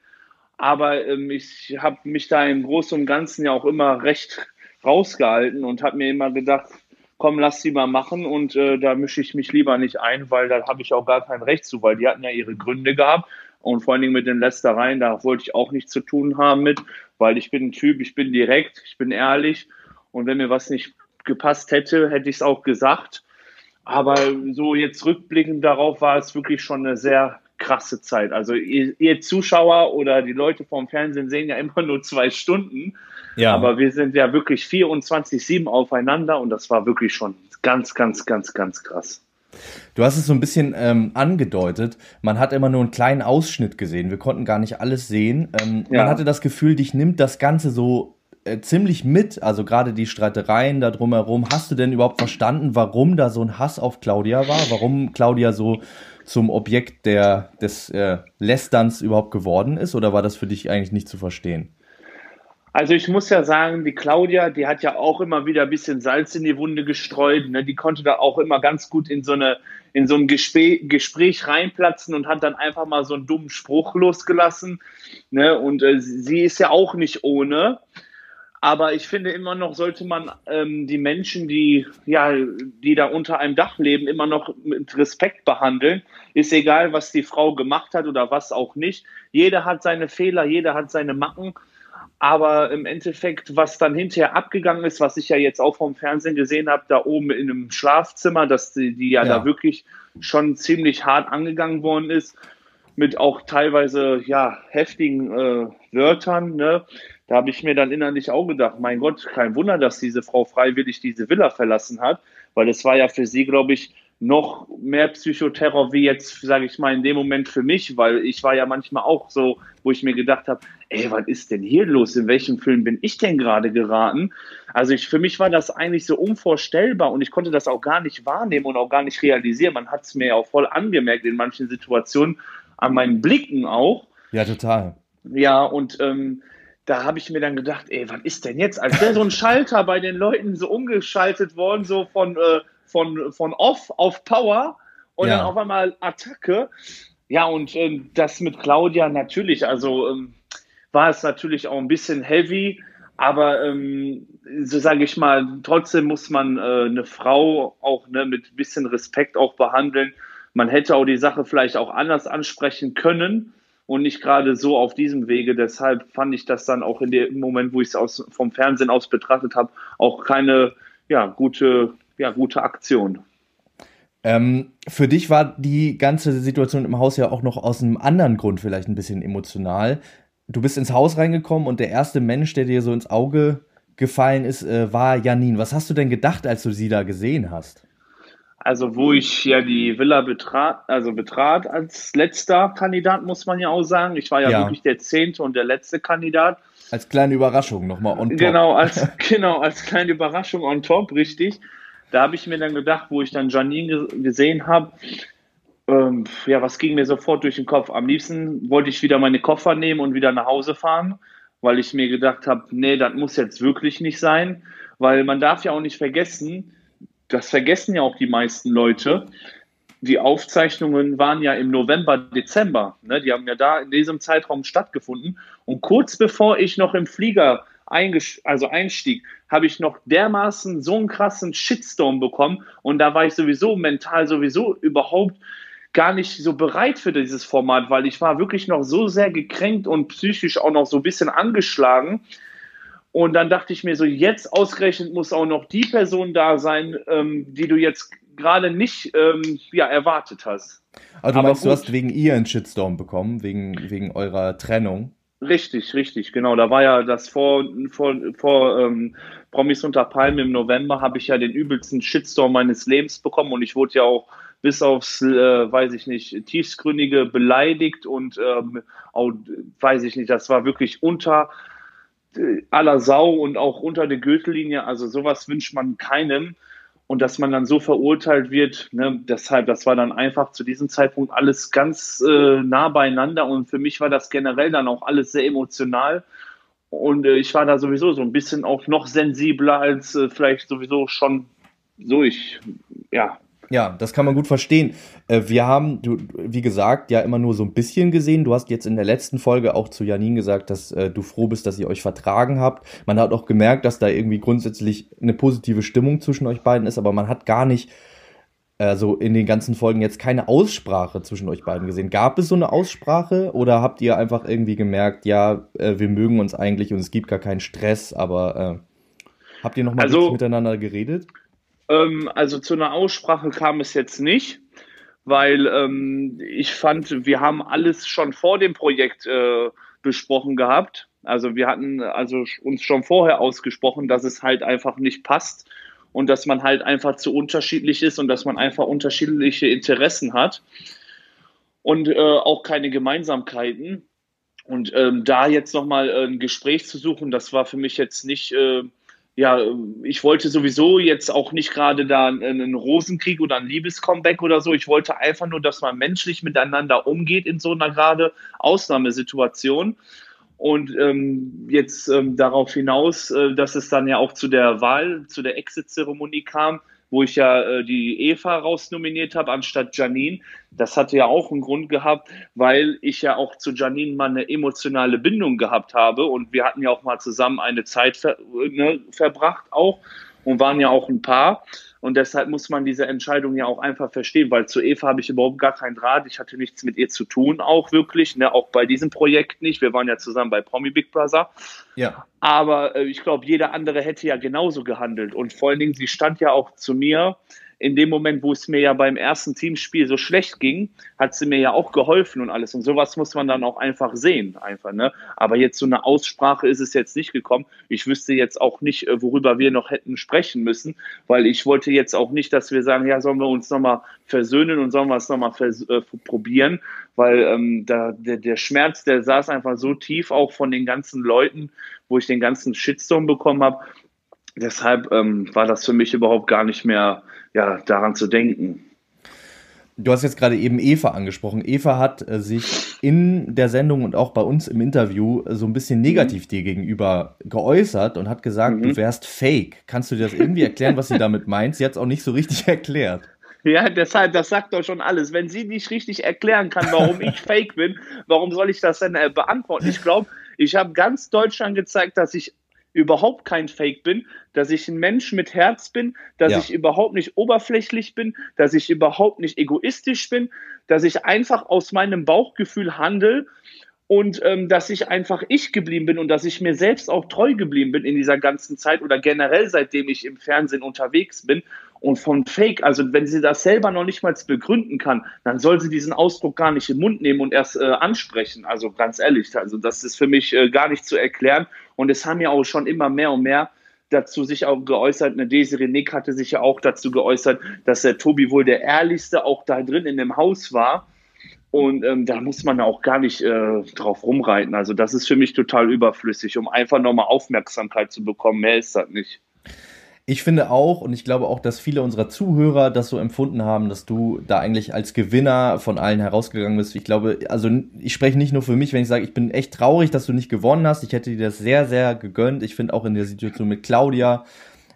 Aber ähm, ich habe mich da im Großen und Ganzen ja auch immer recht rausgehalten und habe mir immer gedacht, komm, lass sie mal machen und äh, da mische ich mich lieber nicht ein, weil da habe ich auch gar kein Recht zu, weil die hatten ja ihre Gründe gehabt und vor allen Dingen mit den Lästereien, da wollte ich auch nichts zu tun haben mit, weil ich bin ein Typ, ich bin direkt, ich bin ehrlich und wenn mir was nicht gepasst hätte, hätte ich es auch gesagt. Aber so jetzt rückblickend darauf war es wirklich schon eine sehr krasse Zeit. Also ihr, ihr, Zuschauer oder die Leute vom Fernsehen sehen ja immer nur zwei Stunden. Ja. Aber wir sind ja wirklich 24-7 aufeinander und das war wirklich schon ganz, ganz, ganz, ganz krass. Du hast es so ein bisschen ähm, angedeutet. Man hat immer nur einen kleinen Ausschnitt gesehen. Wir konnten gar nicht alles sehen. Ähm, ja. Man hatte das Gefühl, dich nimmt das Ganze so äh, ziemlich mit, also gerade die Streitereien da drumherum. Hast du denn überhaupt verstanden, warum da so ein Hass auf Claudia war? Warum Claudia so zum Objekt der, des äh, Lästerns überhaupt geworden ist? Oder war das für dich eigentlich nicht zu verstehen? Also ich muss ja sagen, die Claudia, die hat ja auch immer wieder ein bisschen Salz in die Wunde gestreut. Ne? Die konnte da auch immer ganz gut in so, eine, in so ein Gespräch, Gespräch reinplatzen und hat dann einfach mal so einen dummen Spruch losgelassen. Ne? Und äh, sie ist ja auch nicht ohne. Aber ich finde immer noch, sollte man ähm, die Menschen, die, ja, die da unter einem Dach leben, immer noch mit Respekt behandeln. Ist egal, was die Frau gemacht hat oder was auch nicht. Jeder hat seine Fehler, jeder hat seine Macken. Aber im Endeffekt, was dann hinterher abgegangen ist, was ich ja jetzt auch vom Fernsehen gesehen habe, da oben in einem Schlafzimmer, dass die, die ja, ja, da wirklich schon ziemlich hart angegangen worden ist, mit auch teilweise ja heftigen äh, Wörtern. Ne? Da habe ich mir dann innerlich auch gedacht, mein Gott, kein Wunder, dass diese Frau freiwillig diese Villa verlassen hat, weil es war ja für sie, glaube ich, noch mehr Psychoterror wie jetzt, sage ich mal, in dem Moment für mich, weil ich war ja manchmal auch so, wo ich mir gedacht habe, ey, was ist denn hier los? In welchem Film bin ich denn gerade geraten? Also ich, für mich war das eigentlich so unvorstellbar und ich konnte das auch gar nicht wahrnehmen und auch gar nicht realisieren. Man hat es mir ja auch voll angemerkt in manchen Situationen, an meinen Blicken auch. Ja, total. Ja, und ähm, da habe ich mir dann gedacht, ey, was ist denn jetzt? Als wäre so ein Schalter bei den Leuten so umgeschaltet worden, so von, äh, von, von Off auf Power und ja. dann auf einmal Attacke. Ja, und äh, das mit Claudia natürlich, also ähm, war es natürlich auch ein bisschen heavy, aber ähm, so sage ich mal, trotzdem muss man äh, eine Frau auch ne, mit ein bisschen Respekt auch behandeln. Man hätte auch die Sache vielleicht auch anders ansprechen können und nicht gerade so auf diesem Wege. Deshalb fand ich das dann auch in dem Moment, wo ich es vom Fernsehen aus betrachtet habe, auch keine ja, gute, ja, gute Aktion. Ähm, für dich war die ganze Situation im Haus ja auch noch aus einem anderen Grund vielleicht ein bisschen emotional. Du bist ins Haus reingekommen und der erste Mensch, der dir so ins Auge gefallen ist, äh, war Janine. Was hast du denn gedacht, als du sie da gesehen hast? Also wo ich ja die Villa betrat, also betrat als letzter Kandidat, muss man ja auch sagen. Ich war ja, ja. wirklich der zehnte und der letzte Kandidat. Als kleine Überraschung nochmal on top. Genau, als, genau, als kleine Überraschung on top, richtig. Da habe ich mir dann gedacht, wo ich dann Janine gesehen habe, ähm, ja, was ging mir sofort durch den Kopf? Am liebsten wollte ich wieder meine Koffer nehmen und wieder nach Hause fahren, weil ich mir gedacht habe, nee, das muss jetzt wirklich nicht sein, weil man darf ja auch nicht vergessen, das vergessen ja auch die meisten Leute. Die Aufzeichnungen waren ja im November, Dezember. Ne? Die haben ja da in diesem Zeitraum stattgefunden. Und kurz bevor ich noch im Flieger also einstieg, habe ich noch dermaßen so einen krassen Shitstorm bekommen. Und da war ich sowieso mental sowieso überhaupt gar nicht so bereit für dieses Format, weil ich war wirklich noch so sehr gekränkt und psychisch auch noch so ein bisschen angeschlagen, und dann dachte ich mir so, jetzt ausgerechnet muss auch noch die Person da sein, ähm, die du jetzt gerade nicht ähm, ja, erwartet hast. Also du meinst, du hast wegen ihr einen Shitstorm bekommen, wegen, wegen eurer Trennung? Richtig, richtig, genau. Da war ja das vor, vor, vor ähm, Promis unter Palmen im November, habe ich ja den übelsten Shitstorm meines Lebens bekommen und ich wurde ja auch bis aufs, äh, weiß ich nicht, tiefsgründige beleidigt und ähm, auch, weiß ich nicht, das war wirklich unter aller Sau und auch unter der Gürtellinie. Also sowas wünscht man keinem. Und dass man dann so verurteilt wird, ne, deshalb, das war dann einfach zu diesem Zeitpunkt alles ganz äh, nah beieinander. Und für mich war das generell dann auch alles sehr emotional. Und äh, ich war da sowieso so ein bisschen auch noch sensibler als äh, vielleicht sowieso schon so. Ich, ja, ja, das kann man gut verstehen. Äh, wir haben, du, wie gesagt, ja immer nur so ein bisschen gesehen. Du hast jetzt in der letzten Folge auch zu Janine gesagt, dass äh, du froh bist, dass ihr euch vertragen habt. Man hat auch gemerkt, dass da irgendwie grundsätzlich eine positive Stimmung zwischen euch beiden ist, aber man hat gar nicht, also in den ganzen Folgen jetzt keine Aussprache zwischen euch beiden gesehen. Gab es so eine Aussprache oder habt ihr einfach irgendwie gemerkt, ja, wir mögen uns eigentlich und es gibt gar keinen Stress, aber äh, habt ihr nochmal also, miteinander geredet? Ähm, also zu einer Aussprache kam es jetzt nicht, weil ähm, ich fand, wir haben alles schon vor dem Projekt äh, besprochen gehabt. Also wir hatten also uns schon vorher ausgesprochen, dass es halt einfach nicht passt und dass man halt einfach zu unterschiedlich ist und dass man einfach unterschiedliche Interessen hat und äh, auch keine Gemeinsamkeiten. Und ähm, da jetzt nochmal äh, ein Gespräch zu suchen, das war für mich jetzt nicht äh, ja, ich wollte sowieso jetzt auch nicht gerade da einen Rosenkrieg oder ein Liebescomeback oder so. Ich wollte einfach nur, dass man menschlich miteinander umgeht in so einer gerade Ausnahmesituation. Und ähm, jetzt ähm, darauf hinaus, äh, dass es dann ja auch zu der Wahl, zu der Exit-Zeremonie kam, wo ich ja äh, die Eva rausnominiert habe anstatt Janine. Das hatte ja auch einen Grund gehabt, weil ich ja auch zu Janine mal eine emotionale Bindung gehabt habe und wir hatten ja auch mal zusammen eine Zeit ver ne, verbracht auch und waren ja auch ein Paar. Und deshalb muss man diese Entscheidung ja auch einfach verstehen, weil zu Eva habe ich überhaupt gar keinen Draht. Ich hatte nichts mit ihr zu tun, auch wirklich, ne? auch bei diesem Projekt nicht. Wir waren ja zusammen bei Promi Big Brother. Ja. Aber äh, ich glaube, jeder andere hätte ja genauso gehandelt. Und vor allen Dingen, sie stand ja auch zu mir in dem Moment, wo es mir ja beim ersten Teamspiel so schlecht ging, hat sie mir ja auch geholfen und alles. Und sowas muss man dann auch einfach sehen, einfach, ne? Aber jetzt so eine Aussprache ist es jetzt nicht gekommen. Ich wüsste jetzt auch nicht, äh, worüber wir noch hätten sprechen müssen, weil ich wollte jetzt auch nicht, dass wir sagen, ja, sollen wir uns nochmal versöhnen und sollen wir es nochmal äh, probieren, weil ähm, da, der, der Schmerz, der saß einfach so tief, auch von den ganzen Leuten, wo ich den ganzen Shitstorm bekommen habe. Deshalb ähm, war das für mich überhaupt gar nicht mehr ja, daran zu denken. Du hast jetzt gerade eben Eva angesprochen. Eva hat äh, sich in der Sendung und auch bei uns im Interview äh, so ein bisschen negativ mhm. dir gegenüber geäußert und hat gesagt, mhm. du wärst fake. Kannst du dir das irgendwie erklären, was sie damit meint? Sie hat es auch nicht so richtig erklärt. Ja, deshalb, das sagt doch schon alles. Wenn sie nicht richtig erklären kann, warum ich fake bin, warum soll ich das denn äh, beantworten? Ich glaube, ich habe ganz Deutschland gezeigt, dass ich überhaupt kein Fake bin, dass ich ein Mensch mit Herz bin, dass ja. ich überhaupt nicht oberflächlich bin, dass ich überhaupt nicht egoistisch bin, dass ich einfach aus meinem Bauchgefühl handle und ähm, dass ich einfach ich geblieben bin und dass ich mir selbst auch treu geblieben bin in dieser ganzen Zeit oder generell seitdem ich im Fernsehen unterwegs bin und von Fake, also wenn sie das selber noch nicht mal begründen kann, dann soll sie diesen Ausdruck gar nicht im Mund nehmen und erst äh, ansprechen. Also ganz ehrlich, also das ist für mich äh, gar nicht zu erklären. Und es haben ja auch schon immer mehr und mehr dazu sich auch geäußert, eine Desiree Nick hatte sich ja auch dazu geäußert, dass der Tobi wohl der ehrlichste auch da drin in dem Haus war. Und ähm, da muss man auch gar nicht äh, drauf rumreiten. Also das ist für mich total überflüssig, um einfach nochmal Aufmerksamkeit zu bekommen. Mehr ist das nicht. Ich finde auch, und ich glaube auch, dass viele unserer Zuhörer das so empfunden haben, dass du da eigentlich als Gewinner von allen herausgegangen bist. Ich glaube, also ich spreche nicht nur für mich, wenn ich sage, ich bin echt traurig, dass du nicht gewonnen hast. Ich hätte dir das sehr, sehr gegönnt. Ich finde auch in der Situation mit Claudia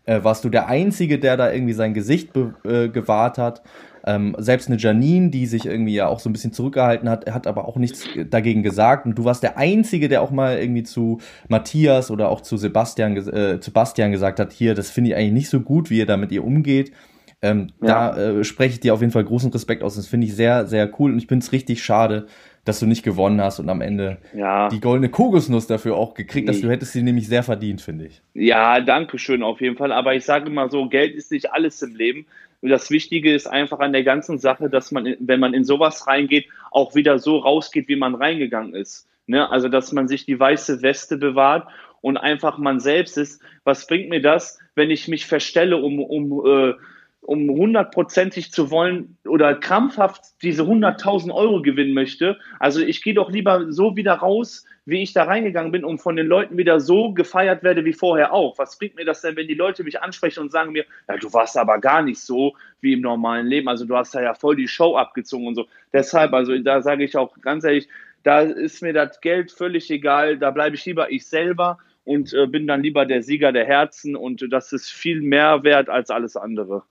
äh, warst du der Einzige, der da irgendwie sein Gesicht äh, gewahrt hat. Ähm, selbst eine Janine, die sich irgendwie ja auch so ein bisschen zurückgehalten hat, hat aber auch nichts dagegen gesagt. Und du warst der Einzige, der auch mal irgendwie zu Matthias oder auch zu Sebastian, äh, zu Bastian gesagt hat, hier, das finde ich eigentlich nicht so gut, wie ihr da mit ihr umgeht. Ähm, ja. Da äh, spreche ich dir auf jeden Fall großen Respekt aus. Das finde ich sehr, sehr cool. Und ich finde es richtig schade, dass du nicht gewonnen hast und am Ende ja. die goldene Kokosnuss dafür auch gekriegt hast. Du hättest sie nämlich sehr verdient, finde ich. Ja, danke schön auf jeden Fall. Aber ich sage immer so, Geld ist nicht alles im Leben. Das Wichtige ist einfach an der ganzen Sache, dass man, wenn man in sowas reingeht, auch wieder so rausgeht, wie man reingegangen ist. Ne? Also, dass man sich die weiße Weste bewahrt und einfach man selbst ist. Was bringt mir das, wenn ich mich verstelle, um, um, äh, um hundertprozentig zu wollen oder krampfhaft diese 100.000 Euro gewinnen möchte? Also, ich gehe doch lieber so wieder raus, wie ich da reingegangen bin und von den Leuten wieder so gefeiert werde wie vorher auch. Was bringt mir das denn, wenn die Leute mich ansprechen und sagen mir, ja, du warst aber gar nicht so wie im normalen Leben. Also du hast da ja voll die Show abgezogen und so. Deshalb, also da sage ich auch ganz ehrlich, da ist mir das Geld völlig egal. Da bleibe ich lieber ich selber und äh, bin dann lieber der Sieger der Herzen und das ist viel mehr wert als alles andere.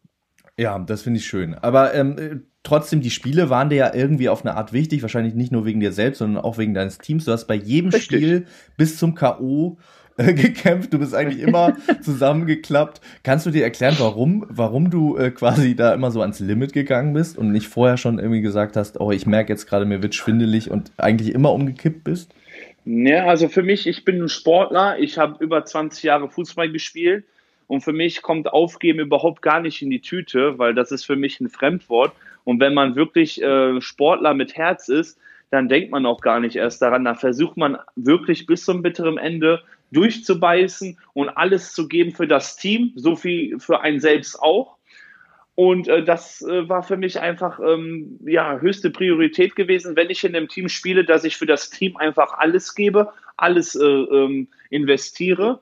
Ja, das finde ich schön. Aber ähm, trotzdem, die Spiele waren dir ja irgendwie auf eine Art wichtig, wahrscheinlich nicht nur wegen dir selbst, sondern auch wegen deines Teams. Du hast bei jedem Richtig. Spiel bis zum K.O. Äh, gekämpft, du bist eigentlich immer zusammengeklappt. Kannst du dir erklären, warum, warum du äh, quasi da immer so ans Limit gegangen bist und nicht vorher schon irgendwie gesagt hast, oh, ich merke jetzt gerade, mir wird schwindelig und eigentlich immer umgekippt bist? Ja, also für mich, ich bin ein Sportler, ich habe über 20 Jahre Fußball gespielt und für mich kommt Aufgeben überhaupt gar nicht in die Tüte, weil das ist für mich ein Fremdwort. Und wenn man wirklich äh, Sportler mit Herz ist, dann denkt man auch gar nicht erst daran. Da versucht man wirklich bis zum bitteren Ende durchzubeißen und alles zu geben für das Team, so viel für einen selbst auch. Und äh, das äh, war für mich einfach ähm, ja höchste Priorität gewesen, wenn ich in einem Team spiele, dass ich für das Team einfach alles gebe, alles äh, ähm, investiere.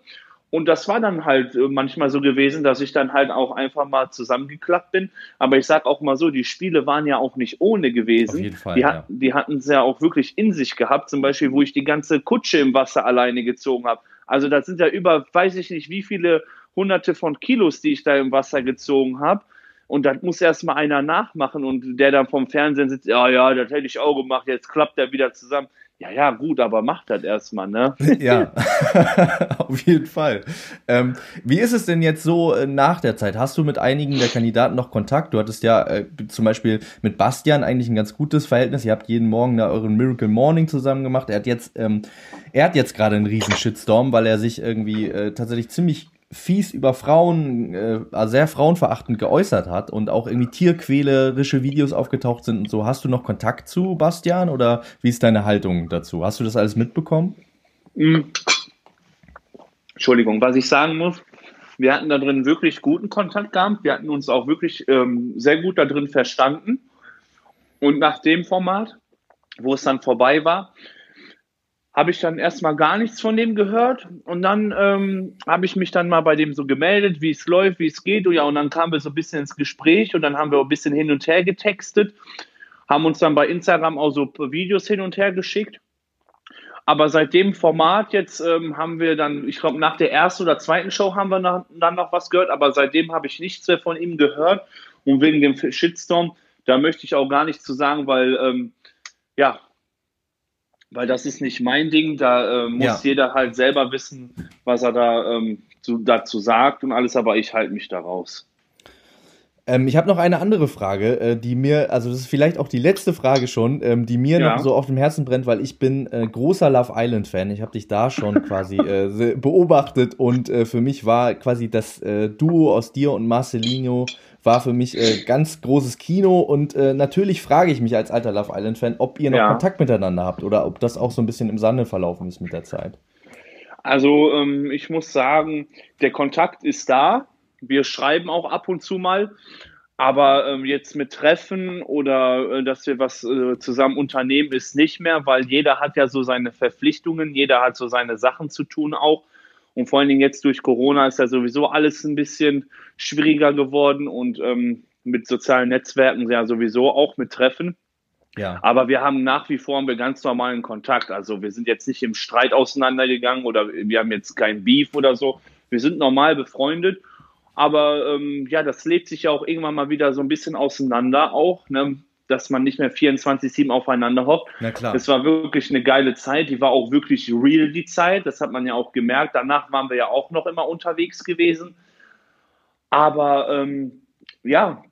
Und das war dann halt äh, manchmal so gewesen, dass ich dann halt auch einfach mal zusammengeklappt bin. Aber ich sag auch mal so, die Spiele waren ja auch nicht ohne gewesen. Auf jeden Fall, die, ja. die hatten es ja auch wirklich in sich gehabt. Zum Beispiel, wo ich die ganze Kutsche im Wasser alleine gezogen habe. Also das sind ja über, weiß ich nicht, wie viele hunderte von Kilos, die ich da im Wasser gezogen habe. Und das muss erstmal einer nachmachen und der dann vom Fernsehen sitzt, ja, ja, das hätte ich auch gemacht, jetzt klappt er wieder zusammen. Ja, ja, gut, aber mach das erstmal, ne? ja, auf jeden Fall. Ähm, wie ist es denn jetzt so äh, nach der Zeit? Hast du mit einigen der Kandidaten noch Kontakt? Du hattest ja äh, zum Beispiel mit Bastian eigentlich ein ganz gutes Verhältnis. Ihr habt jeden Morgen da euren Miracle Morning zusammen gemacht. Er hat jetzt, ähm, er hat jetzt gerade einen riesen Shitstorm, weil er sich irgendwie äh, tatsächlich ziemlich fies über Frauen, äh, sehr frauenverachtend geäußert hat und auch irgendwie tierquälerische Videos aufgetaucht sind und so. Hast du noch Kontakt zu Bastian oder wie ist deine Haltung dazu? Hast du das alles mitbekommen? Mhm. Entschuldigung, was ich sagen muss, wir hatten da drin wirklich guten Kontakt gehabt. Wir hatten uns auch wirklich ähm, sehr gut da drin verstanden. Und nach dem Format, wo es dann vorbei war, habe ich dann erstmal gar nichts von dem gehört und dann ähm, habe ich mich dann mal bei dem so gemeldet, wie es läuft, wie es geht und ja und dann kamen wir so ein bisschen ins Gespräch und dann haben wir ein bisschen hin und her getextet, haben uns dann bei Instagram auch so Videos hin und her geschickt. Aber seit dem Format jetzt ähm, haben wir dann, ich glaube, nach der ersten oder zweiten Show haben wir nach, dann noch was gehört, aber seitdem habe ich nichts mehr von ihm gehört. Und wegen dem Shitstorm, da möchte ich auch gar nichts zu sagen, weil ähm, ja, weil das ist nicht mein Ding. Da äh, muss ja. jeder halt selber wissen, was er da ähm, zu, dazu sagt und alles, aber ich halte mich da raus. Ähm, ich habe noch eine andere Frage, äh, die mir, also das ist vielleicht auch die letzte Frage schon, ähm, die mir ja. noch so auf dem Herzen brennt, weil ich bin äh, großer Love Island Fan. Ich habe dich da schon quasi äh, beobachtet und äh, für mich war quasi das äh, Duo aus dir und Marcelino war für mich äh, ganz großes Kino und äh, natürlich frage ich mich als alter Love Island Fan, ob ihr noch ja. Kontakt miteinander habt oder ob das auch so ein bisschen im Sande verlaufen ist mit der Zeit. Also ähm, ich muss sagen, der Kontakt ist da. Wir schreiben auch ab und zu mal. Aber ähm, jetzt mit Treffen oder äh, dass wir was äh, zusammen unternehmen, ist nicht mehr, weil jeder hat ja so seine Verpflichtungen, jeder hat so seine Sachen zu tun auch. Und vor allen Dingen jetzt durch Corona ist ja sowieso alles ein bisschen schwieriger geworden und ähm, mit sozialen Netzwerken ja sowieso auch mit Treffen. Ja. Aber wir haben nach wie vor einen ganz normalen Kontakt. Also wir sind jetzt nicht im Streit auseinandergegangen oder wir haben jetzt kein Beef oder so. Wir sind normal befreundet. Aber ähm, ja, das lebt sich ja auch irgendwann mal wieder so ein bisschen auseinander auch. Ne? Dass man nicht mehr 24-7 aufeinander hockt. Na klar. Das war wirklich eine geile Zeit. Die war auch wirklich real, die Zeit. Das hat man ja auch gemerkt. Danach waren wir ja auch noch immer unterwegs gewesen. Aber ähm, ja,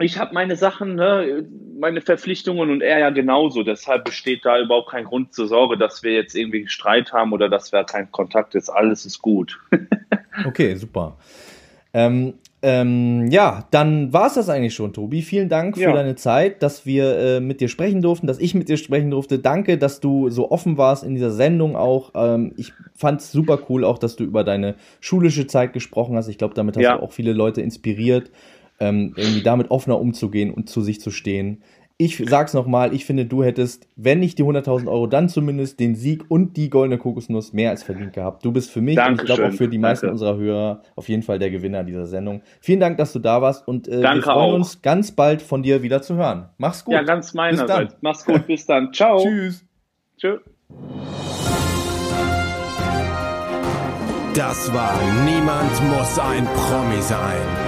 ich habe meine Sachen, ne, meine Verpflichtungen und er ja genauso. Deshalb besteht da überhaupt kein Grund zur Sorge, dass wir jetzt irgendwie Streit haben oder dass wir keinen Kontakt ist. Alles ist gut. okay, super. Ähm, Ähm, ja, dann war's das eigentlich schon, Tobi. Vielen Dank für Ja. deine Zeit, dass wir äh, mit dir sprechen durften, dass ich mit dir sprechen durfte. Danke, dass du so offen warst in dieser Sendung auch. Ähm, ich fand's super cool auch, dass du über deine schulische Zeit gesprochen hast. Ich glaube, damit hast Ja. du auch viele Leute inspiriert, ähm, irgendwie damit offener umzugehen und zu sich zu stehen. Ich sag's nochmal, ich finde, du hättest, wenn nicht die 100.000 Euro, dann zumindest den Sieg und die goldene Kokosnuss mehr als verdient gehabt. Du bist für mich und ich glaube auch Dankeschön. für die meisten Danke. unserer Hörer auf jeden Fall der Gewinner dieser Sendung. Vielen Dank, dass du da warst und äh, wir freuen auch. uns ganz bald von dir wieder zu hören. Mach's gut. Ja, ganz meinerseits. Mach's gut, bis dann. Ciao. Tschüss. Tschö. Das war Niemand muss ein Promi sein.